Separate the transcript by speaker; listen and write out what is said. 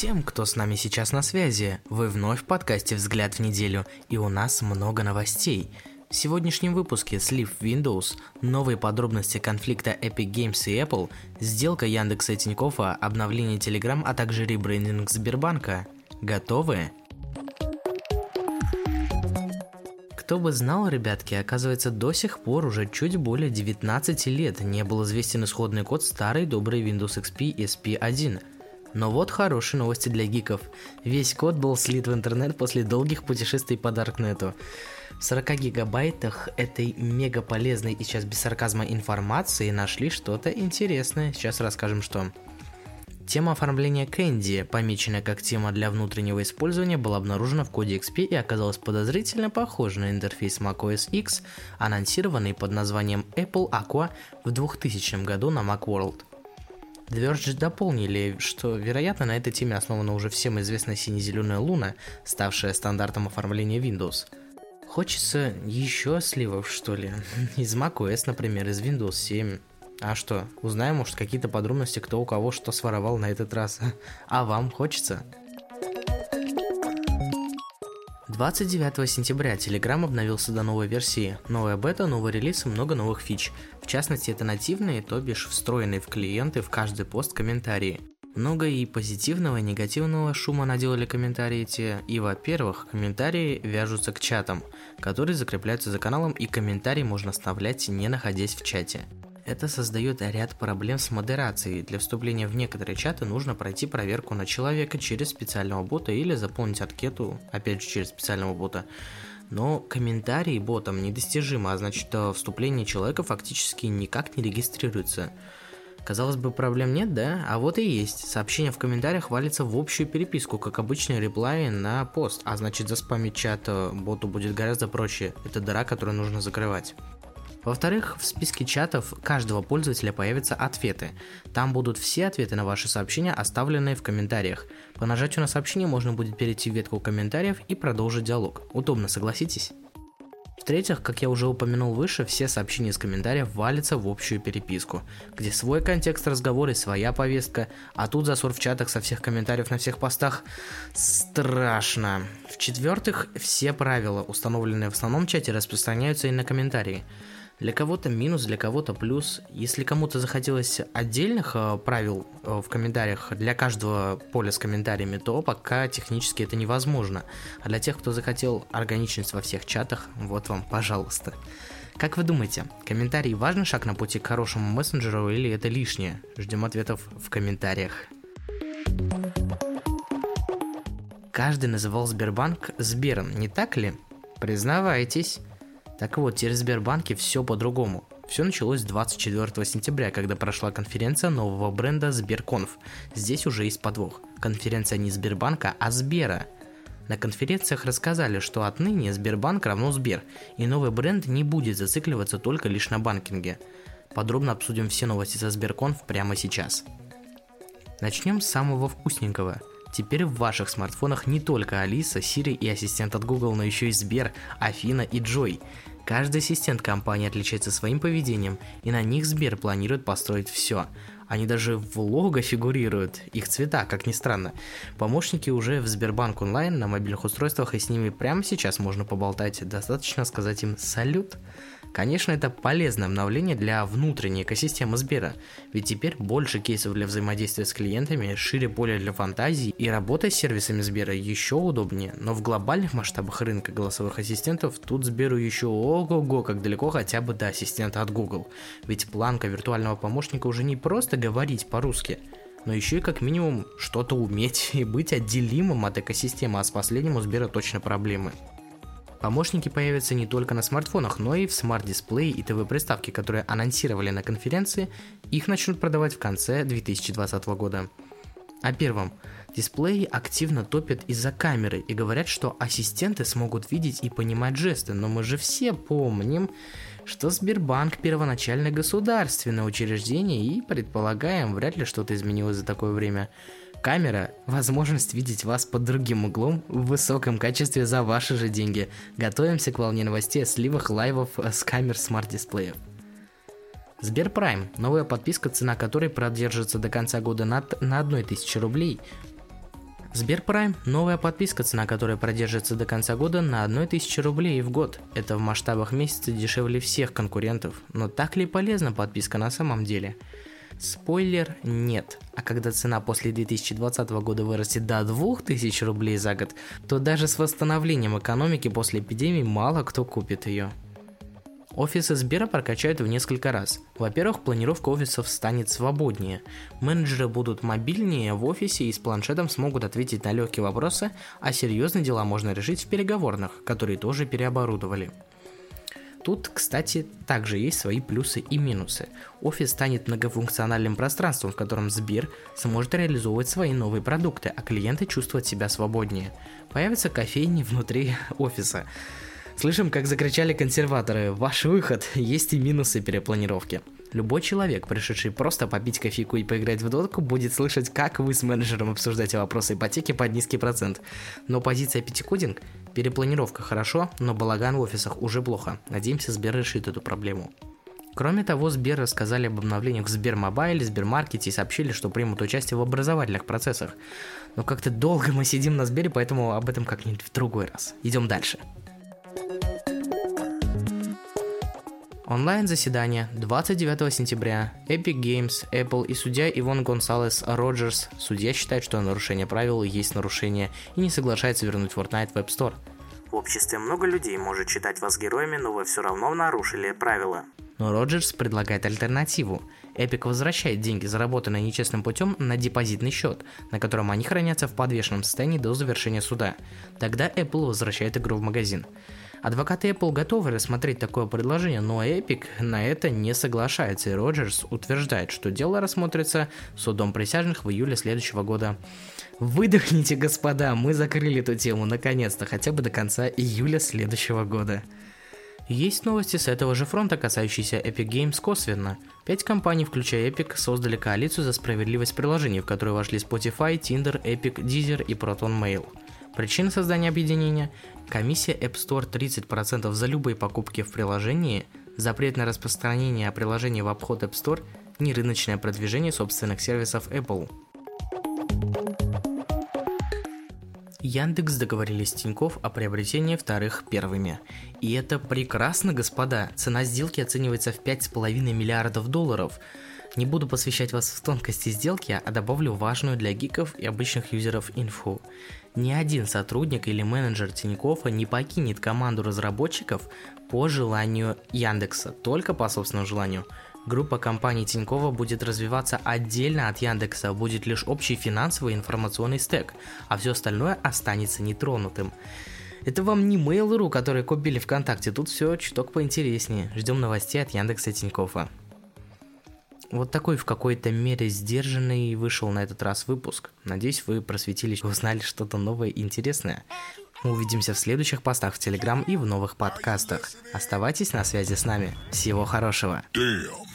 Speaker 1: всем, кто с нами сейчас на связи. Вы вновь в подкасте «Взгляд в неделю», и у нас много новостей. В сегодняшнем выпуске слив Windows, новые подробности конфликта Epic Games и Apple, сделка Яндекса и Тинькоффа, обновление Telegram, а также ребрендинг Сбербанка. Готовы? Кто бы знал, ребятки, оказывается, до сих пор уже чуть более 19 лет не был известен исходный код старой доброй Windows XP SP1. Но вот хорошие новости для гиков. Весь код был слит в интернет после долгих путешествий по Даркнету. В 40 гигабайтах этой мега полезной и сейчас без сарказма информации нашли что-то интересное. Сейчас расскажем что. Тема оформления Candy, помеченная как тема для внутреннего использования, была обнаружена в коде XP и оказалась подозрительно похожа на интерфейс macOS X, анонсированный под названием Apple Aqua в 2000 году на Macworld. The Verge дополнили, что, вероятно, на этой теме основана уже всем известная сине-зеленая луна, ставшая стандартом оформления Windows. Хочется еще сливов, что ли? Из macOS, например, из Windows 7. А что, узнаем, может, какие-то подробности, кто у кого что своровал на этот раз. А вам хочется? 29 сентября Telegram обновился до новой версии. Новая бета, новый релиз и много новых фич. В частности, это нативные, то бишь встроенные в клиенты в каждый пост комментарии. Много и позитивного, и негативного шума наделали комментарии эти. И, во-первых, комментарии вяжутся к чатам, которые закрепляются за каналом, и комментарии можно оставлять, не находясь в чате. Это создает ряд проблем с модерацией. Для вступления в некоторые чаты нужно пройти проверку на человека через специального бота или заполнить анкету, опять же через специального бота. Но комментарии ботом недостижимы, а значит вступление человека фактически никак не регистрируется. Казалось бы, проблем нет, да? А вот и есть. Сообщение в комментариях валится в общую переписку, как обычный реплай на пост, а значит заспамить чат э, боту будет гораздо проще. Это дыра, которую нужно закрывать. Во-вторых, в списке чатов каждого пользователя появятся ответы. Там будут все ответы на ваши сообщения, оставленные в комментариях. По нажатию на сообщение можно будет перейти в ветку комментариев и продолжить диалог. Удобно, согласитесь? В-третьих, как я уже упомянул выше, все сообщения из комментариев валятся в общую переписку, где свой контекст разговора и своя повестка, а тут засор в чатах со всех комментариев на всех постах. Страшно. В-четвертых, все правила, установленные в основном чате, распространяются и на комментарии. Для кого-то минус, для кого-то плюс. Если кому-то захотелось отдельных э, правил э, в комментариях для каждого поля с комментариями, то пока технически это невозможно. А для тех, кто захотел органичность во всех чатах, вот вам, пожалуйста. Как вы думаете, комментарий важный шаг на пути к хорошему мессенджеру или это лишнее? Ждем ответов в комментариях. Каждый называл Сбербанк Сбером, не так ли? Признавайтесь. Так вот, теперь Сбербанке все по-другому. Все началось 24 сентября, когда прошла конференция нового бренда Сберконф. Здесь уже есть подвох. Конференция не Сбербанка, а Сбера. На конференциях рассказали, что отныне Сбербанк равно Сбер, и новый бренд не будет зацикливаться только лишь на банкинге. Подробно обсудим все новости со Сберконф прямо сейчас. Начнем с самого вкусненького. Теперь в ваших смартфонах не только Алиса, Siri и ассистент от Google, но еще и Сбер, Афина и Джой. Каждый ассистент компании отличается своим поведением, и на них Сбер планирует построить все. Они даже в лого фигурируют, их цвета, как ни странно. Помощники уже в Сбербанк онлайн на мобильных устройствах, и с ними прямо сейчас можно поболтать. Достаточно сказать им «салют». Конечно, это полезное обновление для внутренней экосистемы Сбера, ведь теперь больше кейсов для взаимодействия с клиентами, шире поле для фантазий и работа с сервисами Сбера еще удобнее, но в глобальных масштабах рынка голосовых ассистентов тут Сберу еще ого-го как далеко хотя бы до ассистента от Google, ведь планка виртуального помощника уже не просто говорить по-русски, но еще и как минимум что-то уметь и быть отделимым от экосистемы, а с последним у Сбера точно проблемы. Помощники появятся не только на смартфонах, но и в смарт-дисплее и ТВ-приставки, которые анонсировали на конференции, их начнут продавать в конце 2020 года. О первом. Дисплеи активно топят из-за камеры и говорят, что ассистенты смогут видеть и понимать жесты, но мы же все помним, что Сбербанк первоначально государственное учреждение и, предполагаем, вряд ли что-то изменилось за такое время. Камера – возможность видеть вас под другим углом в высоком качестве за ваши же деньги. Готовимся к волне новостей о сливах лайвов с камер смарт-дисплеев. Сберпрайм – новая подписка, цена которой продержится до конца года на, на 1000 рублей. Сберпрайм – новая подписка, цена которой продержится до конца года на 1000 рублей в год. Это в масштабах месяца дешевле всех конкурентов. Но так ли полезна подписка на самом деле? Спойлер – нет. А когда цена после 2020 года вырастет до 2000 рублей за год, то даже с восстановлением экономики после эпидемии мало кто купит ее. Офисы Сбера прокачают в несколько раз. Во-первых, планировка офисов станет свободнее. Менеджеры будут мобильнее в офисе и с планшетом смогут ответить на легкие вопросы, а серьезные дела можно решить в переговорных, которые тоже переоборудовали. Тут, кстати, также есть свои плюсы и минусы. Офис станет многофункциональным пространством, в котором Сбер сможет реализовывать свои новые продукты, а клиенты чувствовать себя свободнее. Появятся кофейни внутри офиса. Слышим, как закричали консерваторы «Ваш выход!» Есть и минусы перепланировки. Любой человек, пришедший просто попить кофейку и поиграть в дотку, будет слышать, как вы с менеджером обсуждаете вопросы ипотеки под низкий процент. Но позиция пятикодинг – перепланировка хорошо, но балаган в офисах уже плохо. Надеемся, Сбер решит эту проблему. Кроме того, Сбер рассказали об обновлениях в Сбермобайле, Сбермаркете и сообщили, что примут участие в образовательных процессах. Но как-то долго мы сидим на Сбере, поэтому об этом как-нибудь в другой раз. Идем дальше. Онлайн-заседание 29 сентября. Epic Games, Apple и судья Ивон Гонсалес Роджерс. Судья считает, что нарушение правил есть нарушение и не соглашается вернуть Fortnite в App Store.
Speaker 2: В обществе много людей может считать вас героями, но вы все равно нарушили правила.
Speaker 1: Но Роджерс предлагает альтернативу. Epic возвращает деньги, заработанные нечестным путем, на депозитный счет, на котором они хранятся в подвешенном состоянии до завершения суда. Тогда Apple возвращает игру в магазин. Адвокаты Apple готовы рассмотреть такое предложение, но Epic на это не соглашается, и Роджерс утверждает, что дело рассмотрится судом присяжных в июле следующего года. Выдохните, господа, мы закрыли эту тему наконец-то, хотя бы до конца июля следующего года. Есть новости с этого же фронта, касающиеся Epic Games косвенно. Пять компаний, включая Epic, создали коалицию за справедливость приложений, в которую вошли Spotify, Tinder, Epic, Deezer и ProtonMail. Причина создания объединения Комиссия App Store 30% за любые покупки в приложении, запрет на распространение приложений в обход App Store, нерыночное продвижение собственных сервисов Apple. Яндекс договорились с Тинькофф о приобретении вторых первыми. И это прекрасно, господа. Цена сделки оценивается в 5,5 миллиардов долларов. Не буду посвящать вас в тонкости сделки, а добавлю важную для гиков и обычных юзеров инфу. Ни один сотрудник или менеджер Тинькоффа не покинет команду разработчиков по желанию Яндекса, только по собственному желанию. Группа компаний Тинькова будет развиваться отдельно от Яндекса, будет лишь общий финансовый и информационный стек, а все остальное останется нетронутым. Это вам не Mail.ru, который купили ВКонтакте, тут все чуток поинтереснее. Ждем новостей от Яндекса Тинькоффа. Вот такой в какой-то мере сдержанный вышел на этот раз выпуск. Надеюсь, вы просветились, узнали что-то новое и интересное. Увидимся в следующих постах в Телеграм и в новых подкастах. Оставайтесь на связи с нами. Всего хорошего. Damn.